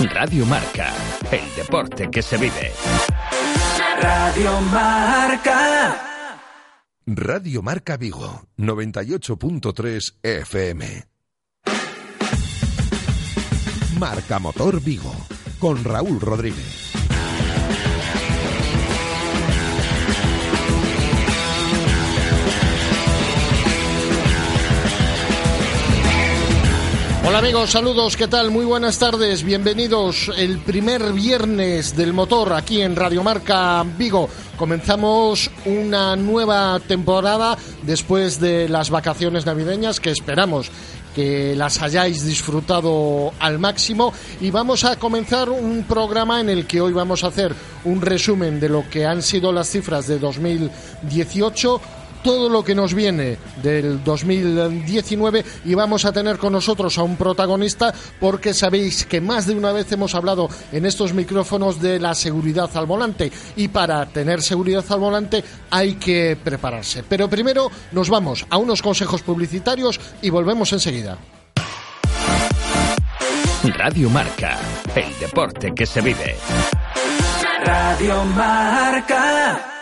Radio Marca, el deporte que se vive. Radio Marca. Radio Marca Vigo, 98.3 FM. Marca Motor Vigo, con Raúl Rodríguez. Hola amigos, saludos, ¿qué tal? Muy buenas tardes, bienvenidos el primer viernes del motor aquí en Radio Marca Vigo. Comenzamos una nueva temporada después de las vacaciones navideñas que esperamos que las hayáis disfrutado al máximo y vamos a comenzar un programa en el que hoy vamos a hacer un resumen de lo que han sido las cifras de 2018 todo lo que nos viene del 2019 y vamos a tener con nosotros a un protagonista porque sabéis que más de una vez hemos hablado en estos micrófonos de la seguridad al volante y para tener seguridad al volante hay que prepararse. Pero primero nos vamos a unos consejos publicitarios y volvemos enseguida. Radio Marca, el deporte que se vive. Radio Marca.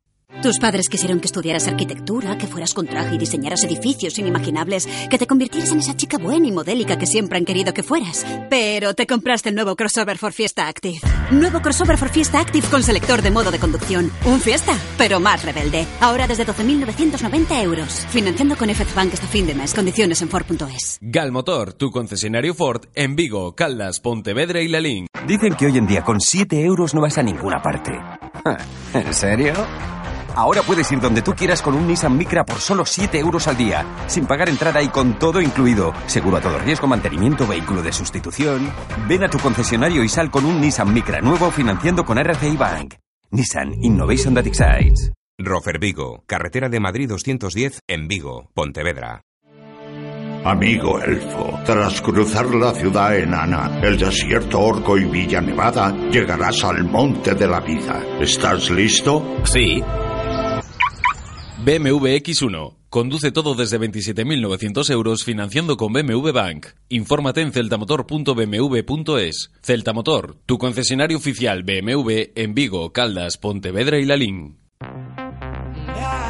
Tus padres quisieron que estudiaras arquitectura, que fueras con traje y diseñaras edificios inimaginables, que te convirtieras en esa chica buena y modélica que siempre han querido que fueras. Pero te compraste el nuevo crossover for Fiesta Active. Nuevo crossover for Fiesta Active con selector de modo de conducción. Un Fiesta, pero más rebelde. Ahora desde 12.990 euros. Financiando con FZ Bank hasta fin de mes. Condiciones en Ford.es. Galmotor, tu concesionario Ford en Vigo, Caldas, Pontevedra y Lalín. Dicen que hoy en día con 7 euros no vas a ninguna parte. ¿En serio? Ahora puedes ir donde tú quieras con un Nissan Micra por solo 7 euros al día, sin pagar entrada y con todo incluido. Seguro a todo riesgo, mantenimiento, vehículo de sustitución. Ven a tu concesionario y sal con un Nissan Micra nuevo financiando con RCI Bank. Nissan Innovation That Excites. Rofer Vigo, carretera de Madrid 210 en Vigo, Pontevedra. Amigo elfo, tras cruzar la ciudad enana, el desierto orco y Villa Nevada, llegarás al monte de la vida. ¿Estás listo? Sí. BMW X1. Conduce todo desde 27.900 euros financiando con BMW Bank. Infórmate en celtamotor.bmw.es. Celtamotor, tu concesionario oficial BMW en Vigo, Caldas, Pontevedra y Lalín.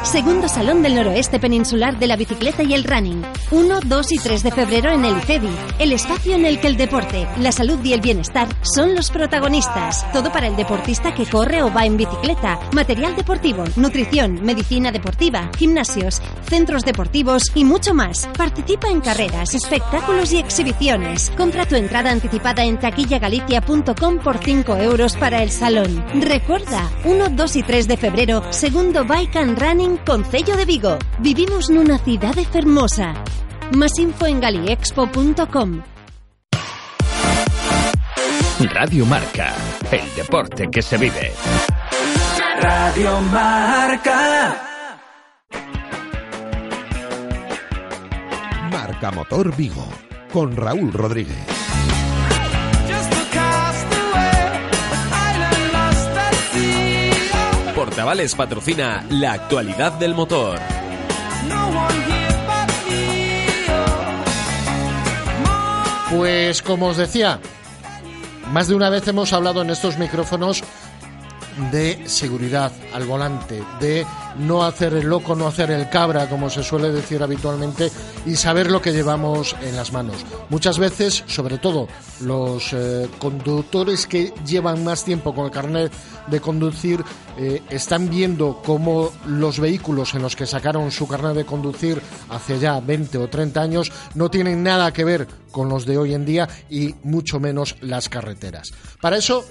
Segundo Salón del Noroeste Peninsular de la Bicicleta y el Running. 1, 2 y 3 de febrero en el ICEBI. El espacio en el que el deporte, la salud y el bienestar son los protagonistas. Todo para el deportista que corre o va en bicicleta. Material deportivo, nutrición, medicina deportiva, gimnasios, centros deportivos y mucho más. Participa en carreras, espectáculos y exhibiciones. Compra tu entrada anticipada en taquillagalicia.com por 5 euros para el salón. Recuerda, 1, 2 y 3 de febrero, segundo Bike and Running Concello de Vigo. Vivimos nunha cidade fermosa. Más info en galiexpo.com. Radio Marca, el deporte que se vive. Radio Marca. Marca Motor Vigo, con Raúl Rodríguez. Portavales patrocina la actualidad del motor. Pues como os decía, más de una vez hemos hablado en estos micrófonos de seguridad al volante, de no hacer el loco, no hacer el cabra, como se suele decir habitualmente, y saber lo que llevamos en las manos. Muchas veces, sobre todo los eh, conductores que llevan más tiempo con el carnet de conducir, eh, están viendo cómo los vehículos en los que sacaron su carnet de conducir hace ya 20 o 30 años no tienen nada que ver con los de hoy en día y mucho menos las carreteras. Para eso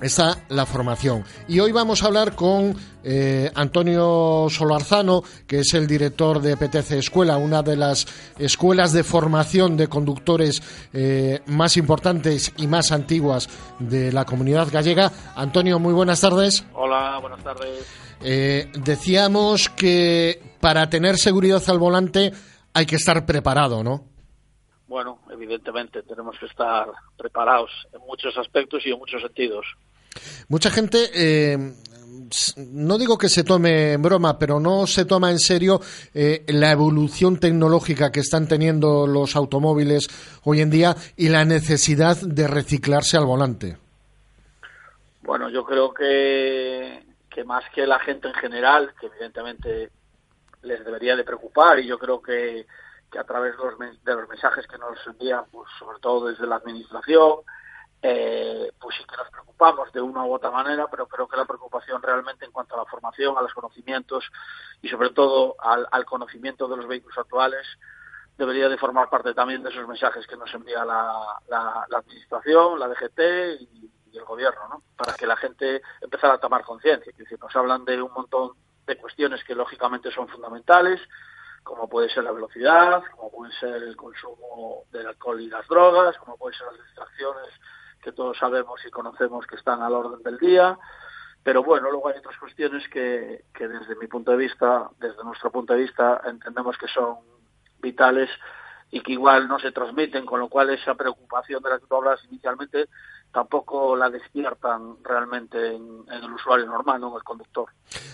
está la formación. Y hoy vamos a hablar con eh, Antonio Solarzano, que es el director de PTC Escuela, una de las escuelas de formación de conductores eh, más importantes y más antiguas de la comunidad gallega. Antonio, muy buenas tardes. Hola, buenas tardes. Eh, decíamos que para tener seguridad al volante hay que estar preparado, ¿no? Bueno, evidentemente tenemos que estar preparados en muchos aspectos y en muchos sentidos. Mucha gente, eh, no digo que se tome en broma, pero no se toma en serio eh, la evolución tecnológica que están teniendo los automóviles hoy en día y la necesidad de reciclarse al volante. Bueno, yo creo que, que más que la gente en general, que evidentemente les debería de preocupar y yo creo que, que a través de los, de los mensajes que nos envían, pues sobre todo desde la administración, eh, pues sí que nos de una u otra manera, pero creo que la preocupación realmente en cuanto a la formación, a los conocimientos y sobre todo al, conocimiento de los vehículos actuales debería de formar parte también de esos mensajes que nos envía la, la, la administración, la DGT y, el gobierno, ¿no? Para que la gente empezara a tomar conciencia. Es decir, nos hablan de un montón de cuestiones que lógicamente son fundamentales, como puede ser la velocidad, como puede ser el consumo del alcohol y las drogas, como pueden ser las distracciones que todos sabemos y conocemos que están al orden del día. Pero bueno, luego hay otras cuestiones que, que desde mi punto de vista, desde nuestro punto de vista, entendemos que son vitales y que igual no se transmiten, con lo cual esa preocupación de la que tú hablas inicialmente tampoco la despiertan realmente en, el usuario normal, no en el conductor.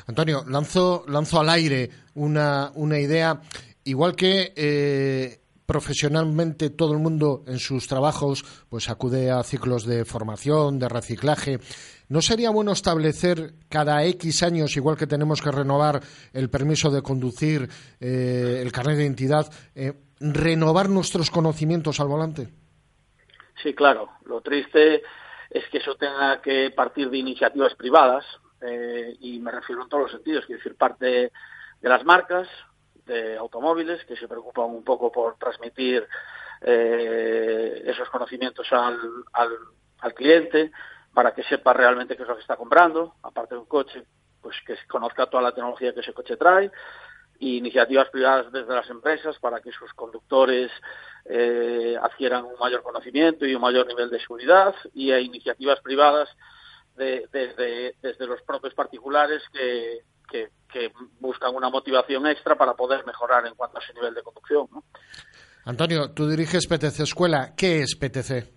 Antonio, lanzo, lanzo al aire una, una idea, igual que eh, profesionalmente todo el mundo en sus trabajos pues acude a ciclos de formación, de reciclaje. ¿No sería bueno establecer cada X años, igual que tenemos que renovar el permiso de conducir, eh, el carnet de identidad, eh, renovar nuestros conocimientos al volante? Sí, claro. Lo triste es que eso tenga que partir de iniciativas privadas eh, y me refiero en todos los sentidos, es decir, parte de las marcas, de automóviles que se preocupan un poco por transmitir eh, esos conocimientos al, al, al, cliente para que sepa realmente qué es lo que está comprando, aparte de un coche, pues que conozca toda la tecnología que ese coche trae, y iniciativas privadas desde las empresas para que sus conductores eh, adquieran un mayor conocimiento y un mayor nivel de seguridad, y hay iniciativas privadas de, desde, desde los propios particulares que, que, que, buscan una motivación extra para poder mejorar en cuanto a ese nivel de conducción. ¿no? Antonio, tú diriges PTC Escuela. ¿Qué es PTC?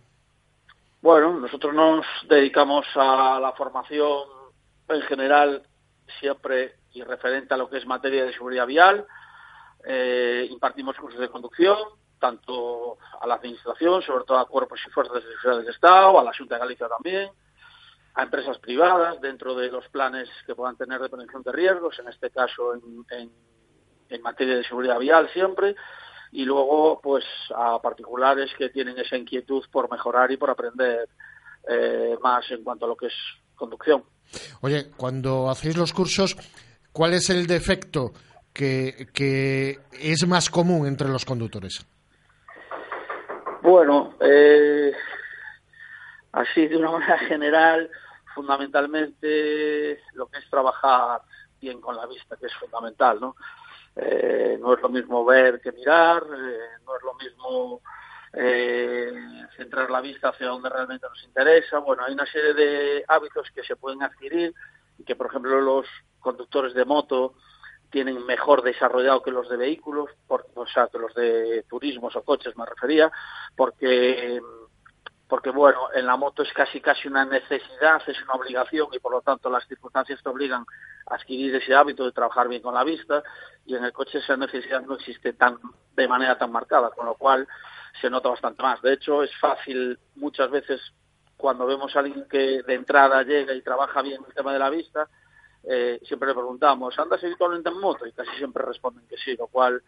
Bueno, nosotros nos dedicamos a la formación en general siempre y referente a lo que es materia de seguridad vial. Eh, impartimos cursos de conducción, tanto a la Administración, sobre todo a cuerpos y fuerzas de seguridad del Estado, a la Junta de Galicia también, a empresas privadas dentro de los planes que puedan tener de prevención de riesgos, en este caso en, en, en, materia de seguridad vial siempre, y luego pues a particulares que tienen esa inquietud por mejorar y por aprender eh, más en cuanto a lo que es conducción. Oye, cuando hacéis los cursos, ¿cuál es el defecto que, que es más común entre los conductores? Bueno, eh, así de una manera general, fundamentalmente lo que es trabajar bien con la vista, que es fundamental, ¿no? Eh, no es lo mismo ver que mirar, eh, no es lo mismo eh, centrar la vista hacia donde realmente nos interesa. Bueno, hay una serie de hábitos que se pueden adquirir y que, por ejemplo, los conductores de moto tienen mejor desarrollado que los de vehículos, por, o sea, que los de turismos o coches me refería, porque porque bueno, en la moto es casi casi una necesidad, es una obligación y por lo tanto las circunstancias te obligan a adquirir ese hábito de trabajar bien con la vista y en el coche esa necesidad no existe tan de manera tan marcada, con lo cual se nota bastante más. De hecho, es fácil muchas veces cuando vemos a alguien que de entrada llega y trabaja bien el tema de la vista, eh, siempre le preguntamos, ¿andas habitualmente en moto? Y casi siempre responden que sí, lo cual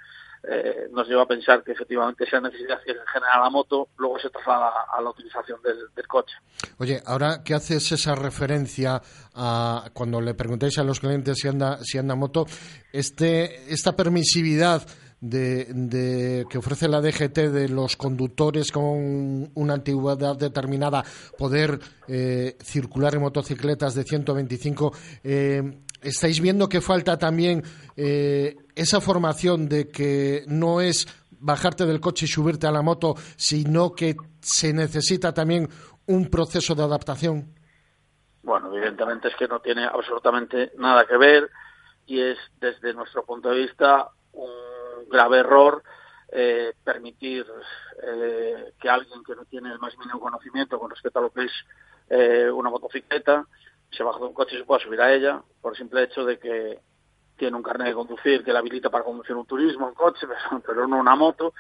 eh, nos lleva a pensar que efectivamente esa necesidad que genera la moto luego se traslada a, la utilización del, del, coche. Oye, ahora que haces esa referencia a cuando le preguntáis a los clientes si anda, si anda moto, este, esta permisividad de, que ofrece la DGT de los conductores con una antigüedad determinada poder eh, circular en motocicletas de 125. Eh, ¿Estáis viendo que falta también eh, esa formación de que no es bajarte del coche y subirte a la moto, sino que se necesita también un proceso de adaptación? Bueno, evidentemente es que no tiene absolutamente nada que ver y es desde nuestro punto de vista un grave error eh, permitir eh, que alguien que no tiene el más mínimo conocimiento con respecto a lo que es eh, una motocicleta se baje de un coche y se pueda subir a ella por el simple hecho de que tiene un carnet de conducir que le habilita para conducir un turismo, un coche, pero no una moto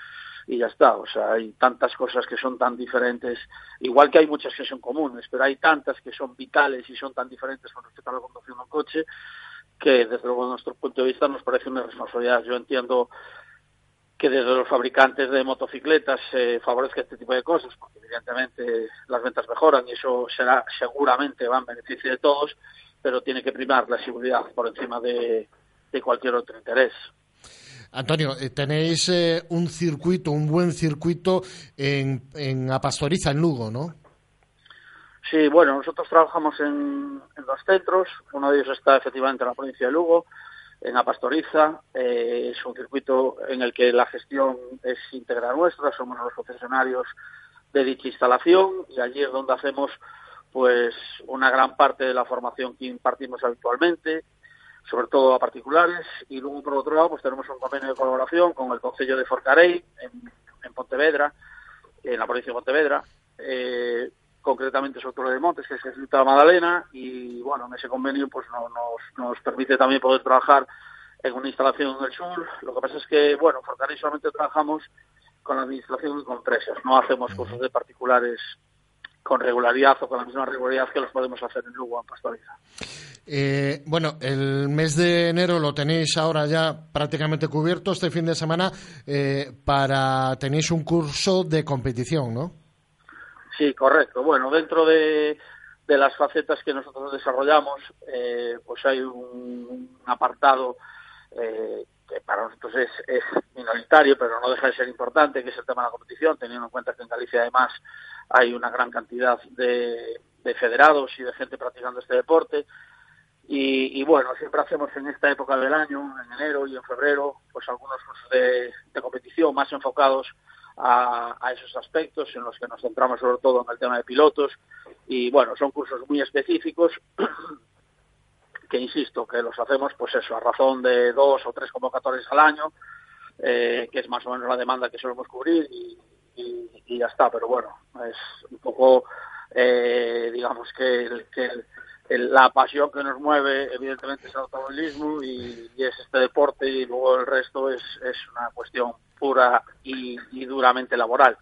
y ya está. O sea, hay tantas cosas que son tan diferentes, igual que hay muchas que son comunes, pero hay tantas que son vitales y son tan diferentes con respecto a la conducción de un coche que desde nuestro punto de vista nos parece una responsabilidad. Yo entiendo que desde los fabricantes de motocicletas se favorezca este tipo de cosas, porque evidentemente las ventas mejoran y eso será seguramente va en beneficio de todos, pero tiene que primar la seguridad por encima de, de cualquier otro interés. Antonio, eh, tenéis eh, un circuito, un buen circuito en, en Apastoriza, en Lugo, ¿no? Sí, bueno, nosotros trabajamos en, en dos centros. Uno de ellos está efectivamente en la provincia de Lugo, en Apastoriza. Eh, es un circuito en el que la gestión es íntegra nuestra, somos los concesionarios de dicha instalación y allí es donde hacemos pues una gran parte de la formación que impartimos habitualmente sobre todo a particulares, y luego por otro lado pues tenemos un convenio de colaboración con el Consejo de Forcarey en, en Pontevedra, en la provincia de Pontevedra, eh, concretamente sobre de Montes, que es de Madalena, y bueno, en ese convenio pues no, nos, nos permite también poder trabajar en una instalación en el sur. Lo que pasa es que, bueno, Forcarey solamente trabajamos con la administración con empresas, no hacemos cursos de particulares con regularidad o con la misma regularidad que los podemos hacer en Lugo, en Pastoriza. Eh, bueno, el mes de enero lo tenéis ahora ya prácticamente cubierto este fin de semana eh, para tenéis un curso de competición, ¿no? Sí, correcto. Bueno, dentro de, las facetas que nosotros desarrollamos, eh, pues hay un, apartado eh, que para nosotros es, minoritario, pero no deja de ser importante, que es el tema de la competición, teniendo en cuenta que en Galicia además hay una gran cantidad de, de federados y de gente practicando este deporte. Y, y, bueno, siempre hacemos en esta época del año, en enero y en febrero, pues algunos cursos de competición más enfocados a, a, esos aspectos en los que nos centramos sobre todo en el tema de pilotos. Y bueno, son cursos muy específicos que, insisto, que los hacemos pues eso, a razón de dos o tres convocatorias al año, eh, que es más o menos la demanda que solemos cubrir y, ya está. Pero bueno, es un poco, eh, digamos que, el, la pasión que nos mueve evidentemente es el automovilismo y, es este deporte y luego el resto es, es una cuestión pura y, y, duramente laboral.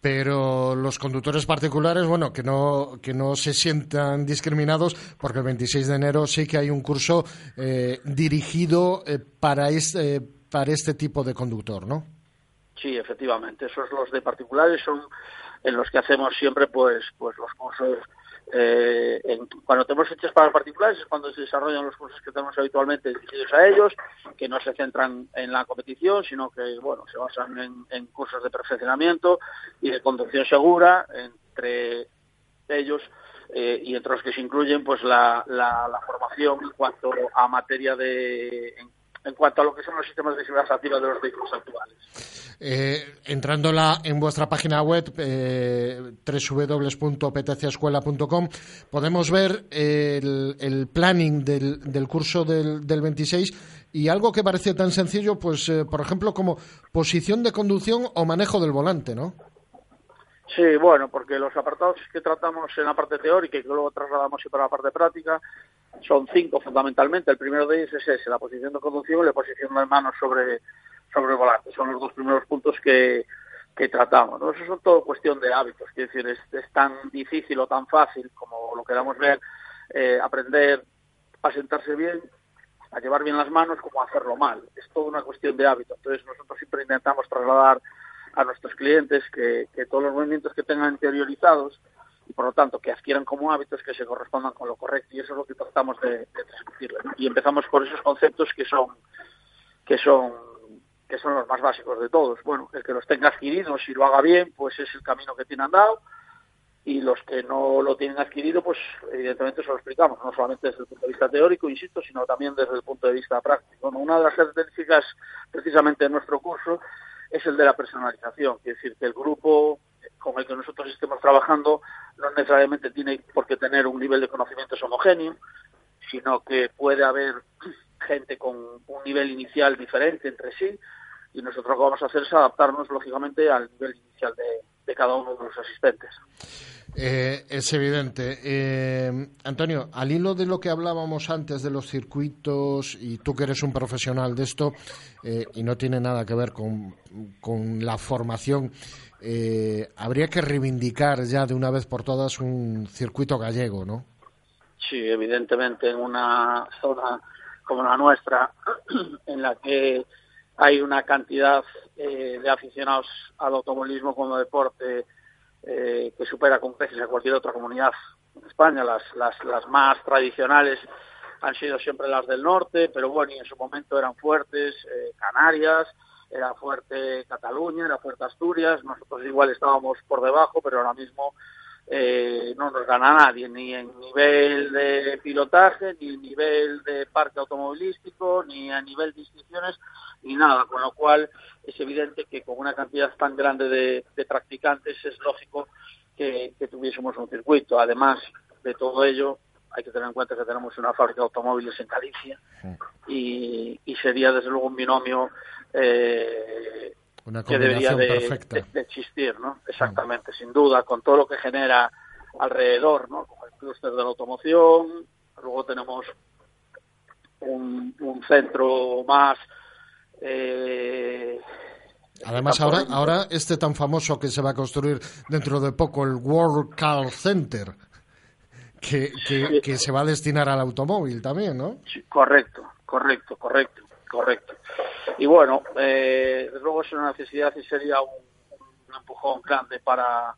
Pero los conductores particulares, bueno, que no, que no se sientan discriminados, porque el 26 de enero sí que hay un curso eh, dirigido eh, para, este, para este tipo de conductor, ¿no? Sí, efectivamente. Esos los de particulares son en los que hacemos siempre pues, pues los cursos eh, cuando tenemos fechas para particulares es cuando se desarrollan los cursos que tenemos habitualmente dirigidos a ellos, que no se centran en la competición, sino que bueno se basan en, cursos de perfeccionamiento y de conducción segura, entre ellos eh, y entre los que se incluyen pues la, la, formación en cuanto a materia de en cuanto a lo que son los sistemas de seguridad activa de los vehículos actuales. Eh, entrándola en vuestra página web eh, www.ptcescuela.com podemos ver el, el planning del, del curso del, del, 26 y algo que parece tan sencillo, pues eh, por ejemplo como posición de conducción o manejo del volante, ¿no? Sí, bueno, porque los apartados que tratamos en la parte teórica y que luego trasladamos para la parte práctica son cinco fundamentalmente. El primero de ellos es ese, la posición de conducción y la posición de manos sobre, sobre el volante. Son los dos primeros puntos que, que tratamos. ¿no? Eso son todo cuestión de hábitos. Quiero decir, es, tan difícil o tan fácil como lo queramos ver, eh, aprender a sentarse bien, a llevar bien las manos, como a hacerlo mal. Es toda una cuestión de hábito. Entonces nosotros siempre intentamos trasladar a nuestros clientes que, que todos los movimientos que tengan interiorizados y por lo tanto que adquieran como hábitos que se correspondan con lo correcto y eso es lo que tratamos de, de transmitirle. Y empezamos por esos conceptos que son que son que son los más básicos de todos. Bueno, el que los tenga adquiridos y lo haga bien, pues es el camino que tiene andado y los que no lo tienen adquirido, pues evidentemente se lo explicamos, no solamente desde el punto de vista teórico, insisto, sino también desde el punto de vista práctico. una de las características precisamente de nuestro curso es el de la personalización, es decir, que el grupo con el que nosotros estemos trabajando no necesariamente tiene por qué tener un nivel de conocimientos homogéneo, sino que puede haber gente con un nivel inicial diferente entre sí y nosotros lo que vamos a hacer es adaptarnos lógicamente al nivel inicial de, cada uno de los asistentes. Eh, es evidente. Eh, Antonio, al hilo de lo que hablábamos antes de los circuitos, y tú que eres un profesional de esto, eh, y no tiene nada que ver con, con la formación, habría que reivindicar ya de una vez por todas un circuito gallego, ¿no? Sí, evidentemente en una zona como la nuestra, en la que hay una cantidad eh, de aficionados al automovilismo como deporte eh, que supera con creces a cualquier otra comunidad en España. Las, las, las más tradicionales han sido siempre las del norte, pero bueno, y en su momento eran fuertes eh, Canarias, era fuerte Cataluña, era fuerte Asturias, nosotros igual estábamos por debajo, pero ahora mismo eh, no nos gana nadie, ni en nivel de pilotaje, ni en nivel de parque automovilístico, ni a nivel de inscripciones, ni nada. Con lo cual es evidente que con una cantidad tan grande de, practicantes es lógico que, tuviésemos un circuito. Además de todo ello, hay que tener en cuenta que tenemos una fábrica de automóviles en Galicia y, sería desde luego un binomio eh, que debería de, existir, ¿no? Exactamente, sin duda, con todo lo que genera alrededor, ¿no? Como el clúster de la automoción, luego tenemos un, centro más... Eh, Además, ahora, ahora este tan famoso que se va a construir dentro de poco, el World Car Center, que, que, se va a destinar al automóvil también, ¿no? correcto, correcto, correcto, correcto. Y bueno, eh, desde luego es una necesidad y sería un, empujón grande para,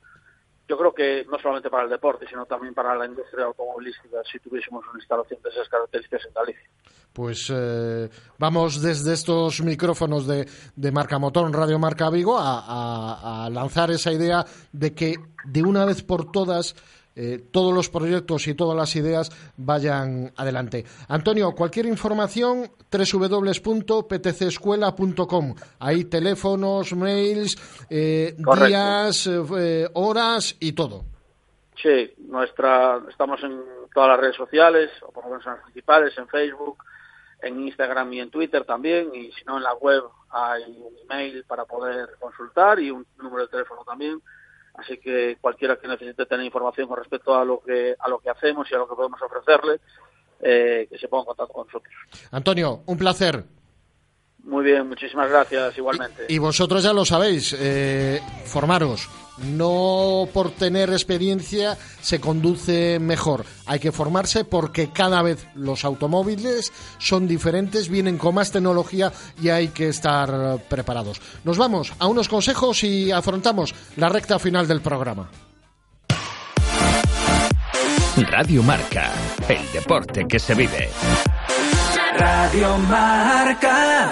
yo creo que no solamente para el deporte, sino también para la industria automovilística, si tuviésemos una instalación de esas características en Galicia. Pues eh, vamos desde estos micrófonos de, de Marca Motor, Radio Marca Vigo, a lanzar esa idea de que de una vez por todas eh, todos los proyectos y todas las ideas vayan adelante. Antonio, cualquier información, www.ptcescuela.com. Hay teléfonos, mails, eh, días, eh, horas y todo. Sí, nuestra, estamos en todas las redes sociales, o por lo menos en las principales, en Facebook, en Instagram y en Twitter también, y si no en la web hay un email para poder consultar y un número de teléfono también Así que cualquiera que necesite tener información con respecto a lo que a lo que hacemos y a lo que podemos ofrecerle, eh, que se ponga en contacto con nosotros. Antonio, un placer. Muy bien, muchísimas gracias igualmente. Y, vosotros ya lo sabéis, eh, formaros. No por tener experiencia se conduce mejor. Hay que formarse porque cada vez los automóviles son diferentes, vienen con más tecnología y hay que estar preparados. Nos vamos a unos consejos y afrontamos la recta final del programa. Radio Marca, el deporte que se vive. Radio Marca.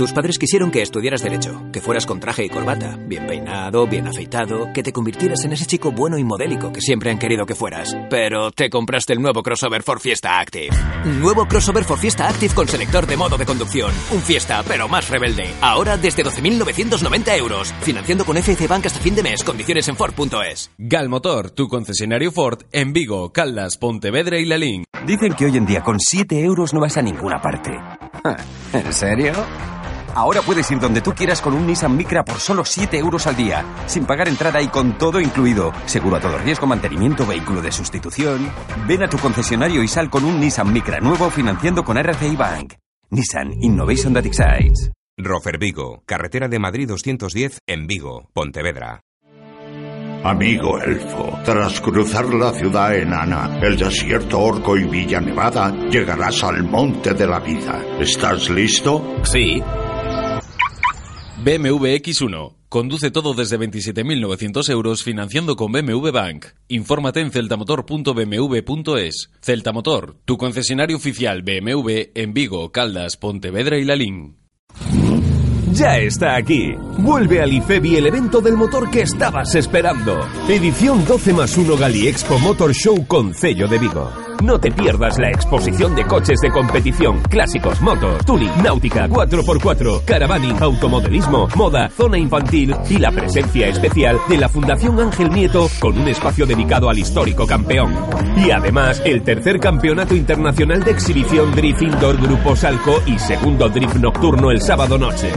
tus padres quisieron que estudiaras Derecho, que fueras con traje y corbata, bien peinado, bien afeitado, que te convirtieras en ese chico bueno y modélico que siempre han querido que fueras. Pero te compraste el nuevo crossover for Fiesta Active. Nuevo crossover for Fiesta Active con selector de modo de conducción. Un Fiesta, pero más rebelde. Ahora desde 12.990 euros. Financiando con FC Bank hasta fin de mes. Condiciones en Ford.es. Galmotor, tu concesionario Ford en Vigo, Caldas, Pontevedra y Lalín. Dicen que hoy en día con 7 euros no vas a ninguna parte. ¿En serio? Ahora puedes ir donde tú quieras con un Nissan Micra por solo 7 euros al día, sin pagar entrada y con todo incluido. Seguro a todo riesgo, mantenimiento, vehículo de sustitución. Ven a tu concesionario y sal con un Nissan Micra nuevo financiando con RCI Bank. Nissan Innovation That Excites. Rofer Vigo, carretera de Madrid 210 en Vigo, Pontevedra. Amigo elfo, tras cruzar la ciudad enana, el desierto orco y Villa Nevada, llegarás al monte de la vida. ¿Estás listo? Sí. BMW X1. Conduce todo desde 27.900 euros financiando con BMW Bank. Infórmate en celtamotor.bmw.es. Celtamotor, tu concesionario oficial BMW en Vigo, Caldas, Pontevedra y Lalín. Ya está aquí. Vuelve al IFEBI el evento del motor que estabas esperando. Edición 12 más 1 Gali Expo Motor Show con sello de Vigo. No te pierdas la exposición de coches de competición, clásicos, motos, tuning, náutica, 4x4, caravaning, automodelismo, moda, zona infantil y la presencia especial de la Fundación Ángel Nieto con un espacio dedicado al histórico campeón. Y además, el tercer campeonato internacional de exhibición Drift Indoor Grupo Salco y segundo Drift Nocturno el sábado noche.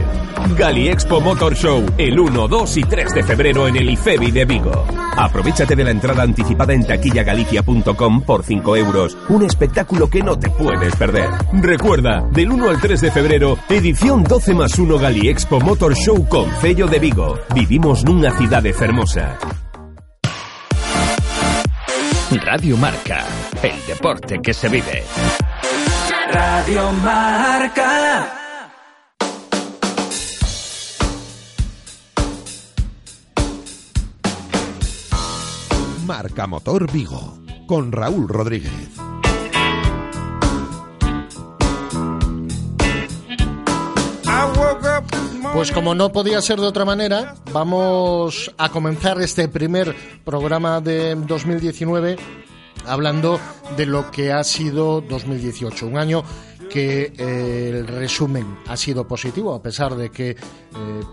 Gali Expo Motor Show, el 1, 2 y 3 de febrero en el IFEBI de Vigo. Aprovechate de la entrada anticipada en taquillagalicia.com por 5 euros. Un espectáculo que no te puedes perder. Recuerda, del 1 al 3 de febrero, edición 12 más 1 Gali Expo Motor Show con Cello de Vigo. Vivimos nunha cidade fermosa. Radio Marca, el deporte que se vive. Radio Marca. Marca Motor Vigo con Raúl Rodríguez. Pues como no podía ser de otra manera, vamos a comenzar este primer programa de 2019 hablando de lo que ha sido 2018, un año que eh, el resumen ha sido positivo, a pesar de que eh,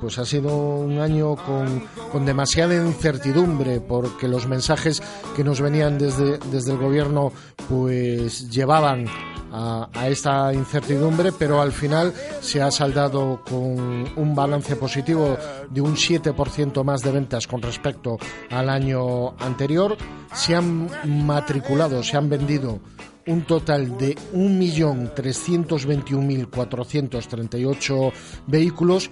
pues ha sido un año con, con, demasiada incertidumbre, porque los mensajes que nos venían desde, desde el gobierno pues llevaban a, a, esta incertidumbre, pero al final se ha saldado con un balance positivo de un 7% más de ventas con respecto al año anterior. Se han matriculado, se han vendido un total de 1.321.438 vehículos.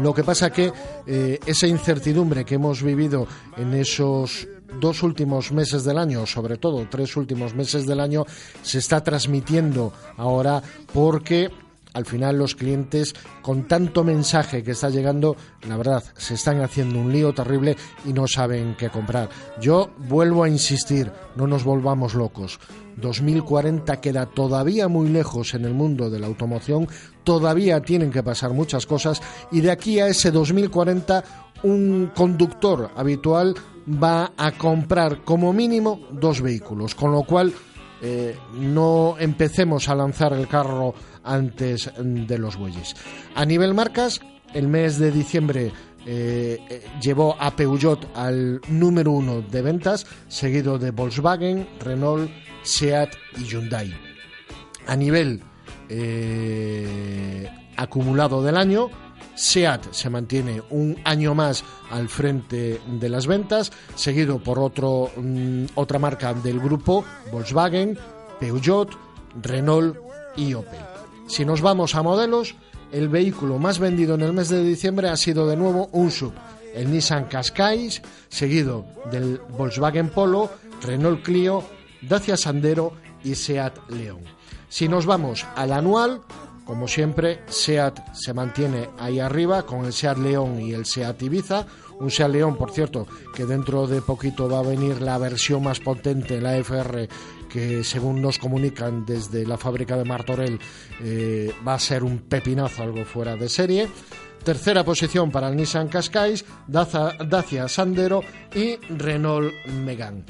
Lo que pasa que eh, esa incertidumbre que hemos vivido en esos dos últimos meses del año, sobre todo tres últimos meses del año, se está transmitiendo ahora porque al final los clientes con tanto mensaje que está llegando, la verdad, se están haciendo un lío terrible y no saben qué comprar. Yo vuelvo a insistir, no nos volvamos locos. 2040 queda todavía muy lejos en el mundo de la automoción, todavía tienen que pasar muchas cosas y de aquí a ese 2040 un conductor habitual va a comprar como mínimo dos vehículos, con lo cual eh, no empecemos a lanzar el carro antes de los bueyes. A nivel marcas, el mes de diciembre eh, eh, llevó a Peugeot al número uno de ventas, seguido de Volkswagen, Renault, SEAT y Hyundai. A nivel eh, acumulado del año, SEAT se mantiene un año más al frente de las ventas, seguido por otro, mm, otra marca del grupo, Volkswagen, Peugeot, Renault y Opel. Si nos vamos a modelos, el vehículo más vendido en el mes de diciembre ha sido de nuevo un sub, el Nissan Qashqai, seguido del Volkswagen Polo, Renault Clio, Dacia Sandero y Seat León. Si nos vamos al anual, como siempre, SEAT se mantiene ahí arriba con el SEAT León y el SEAT Ibiza. Un SEAT León, por cierto, que dentro de poquito va a venir la versión más potente, la FR, que según nos comunican desde la fábrica de Martorell, eh, va a ser un pepinazo, algo fuera de serie. Tercera posición para el Nissan Qashqai, Dacia Sandero y Renault Megane.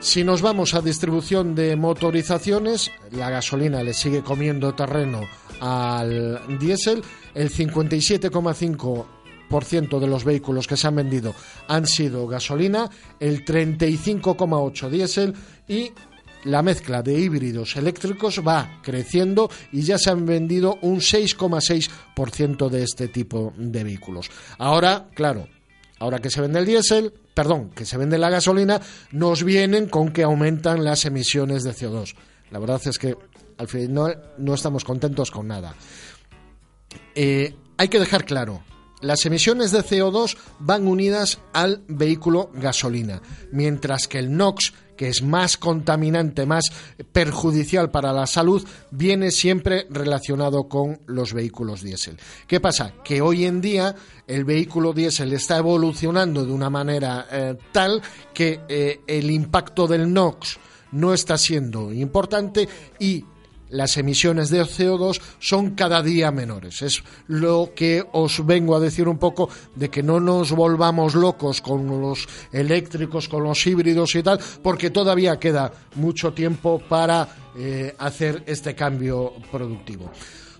Si nos vamos a distribución de motorizaciones, la gasolina le sigue comiendo terreno al diésel. El 57,5% de los vehículos que se han vendido han sido gasolina, el 35,8% diésel y la mezcla de híbridos eléctricos va creciendo y ya se han vendido un 6,6% de este tipo de vehículos. Ahora, claro, ahora que se vende el diésel, perdón, que se vende la gasolina, nos vienen con que aumentan las emisiones de CO2. La verdad es que al final no, estamos contentos con nada. Eh, hay que dejar claro, las emisiones de CO2 van unidas al vehículo gasolina, mientras que el NOx, que es más contaminante, más perjudicial para la salud, viene siempre relacionado con los vehículos diésel. ¿Qué pasa? Que hoy en día el vehículo diésel está evolucionando de una manera eh, tal que eh, el impacto del NOx no está siendo importante y las emisiones de CO2 son cada día menores. Es lo que os vengo a decir un poco de que no nos volvamos locos con los eléctricos, con los híbridos y tal, porque todavía queda mucho tiempo para eh, hacer este cambio productivo.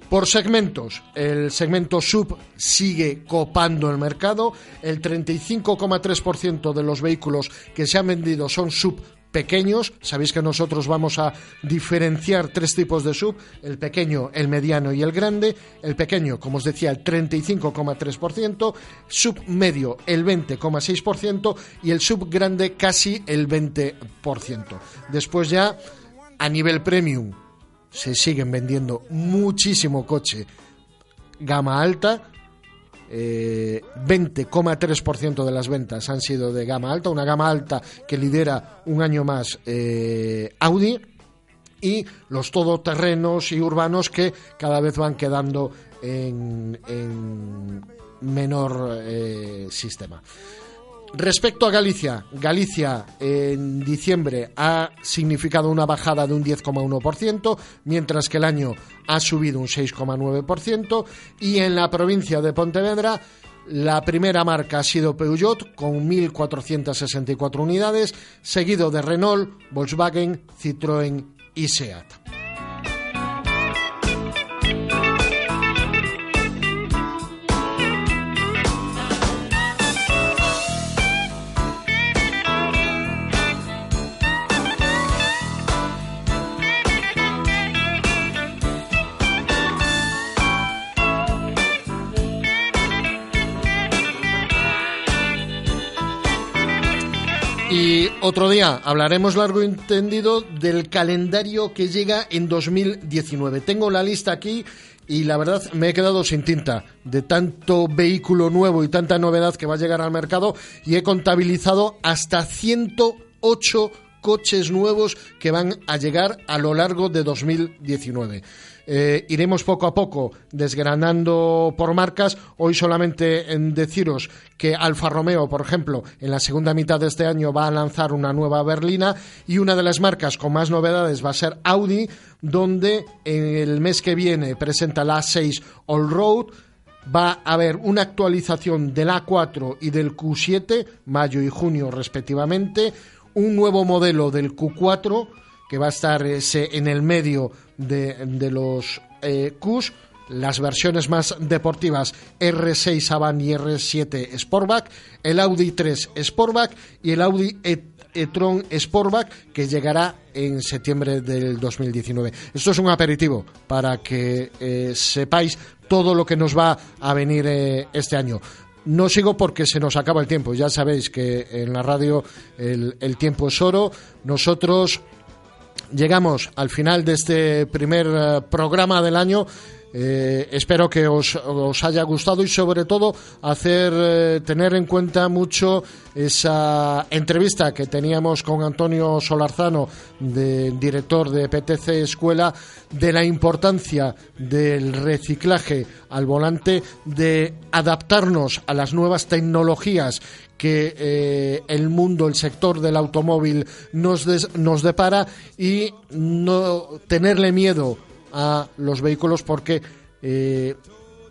Por segmentos, el segmento sub sigue copando el mercado. El 35,3% de los vehículos que se han vendido son sub pequeños. Sabéis que nosotros vamos a diferenciar tres tipos de sub, el pequeño, el mediano y el grande. El pequeño, como os decía, el 35,3%, sub medio el 20,6% y el sub grande casi el 20%. Después ya, a nivel premium, se siguen vendiendo muchísimo coche gama alta, 20,3% eh, de las ventas han sido de gama alta, una gama alta que lidera un año más eh, Audi y los todoterrenos y urbanos que cada vez van quedando en, menor eh, sistema. Respecto a Galicia, Galicia en diciembre ha significado una bajada de un 10,1%, mientras que el año ha subido un 6,9%, y en la provincia de Pontevedra la primera marca ha sido Peugeot con 1.464 unidades, seguido de Renault, Volkswagen, Citroën y Seat. Otro día hablaremos largo y entendido del calendario que llega en 2019. Tengo la lista aquí y la verdad me he quedado sin tinta de tanto vehículo nuevo y tanta novedad que va a llegar al mercado y he contabilizado hasta 108 coches nuevos que van a llegar a lo largo de 2019. Eh, iremos poco a poco desgranando por marcas. Hoy solamente en deciros que Alfa Romeo, por ejemplo, en la segunda mitad de este año va a lanzar una nueva berlina y una de las marcas con más novedades va a ser Audi, donde en el mes que viene presenta la A6 All Road va a haber una actualización del A4 y del Q7, mayo y junio respectivamente, un nuevo modelo del Q4 que va a estar ese en el medio de, los eh, Qs, las versiones más deportivas R6 Avant y R7 Sportback, el Audi 3 Sportback y el Audi e-tron Sportback que llegará en septiembre del 2019. Esto es un aperitivo para que eh, sepáis todo lo que nos va a venir eh, este año. No sigo porque se nos acaba el tiempo. Ya sabéis que en la radio el tiempo es oro. Nosotros llegamos al final de este primer eh, programa del año. Eh, espero que os, haya gustado y sobre todo hacer eh, tener en cuenta mucho esa entrevista que teníamos con Antonio Solarzano, director de PTC Escuela, de la importancia del reciclaje al volante, de adaptarnos a las nuevas tecnologías que eh, el mundo, el sector del automóvil nos, nos depara y no tenerle miedo a los vehículos porque eh,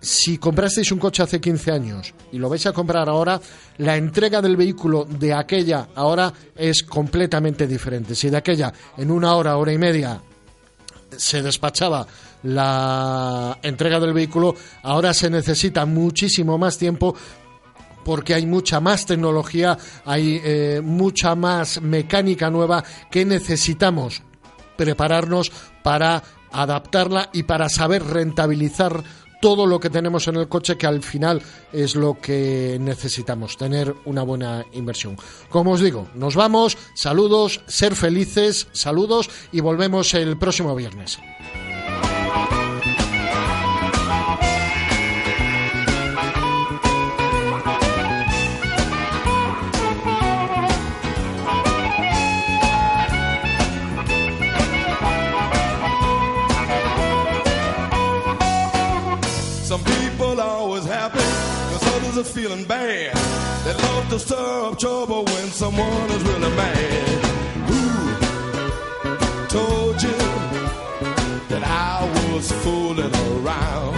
si comprasteis un coche hace 15 años y lo vais a comprar ahora, la entrega del vehículo de aquella ahora es completamente diferente. Si de aquella en una hora, hora y media se despachaba la entrega del vehículo, ahora se necesita muchísimo más tiempo porque hay mucha más tecnología, hay eh, mucha más mecánica nueva que necesitamos prepararnos para adaptarla y para saber rentabilizar todo lo que tenemos en el coche que al final es lo que necesitamos, tener una buena inversión. Como os digo, nos vamos, saludos, ser felices, saludos y volvemos el próximo viernes. Bad. They love to stir up trouble when someone is really mad. Who told you that I was fooling around?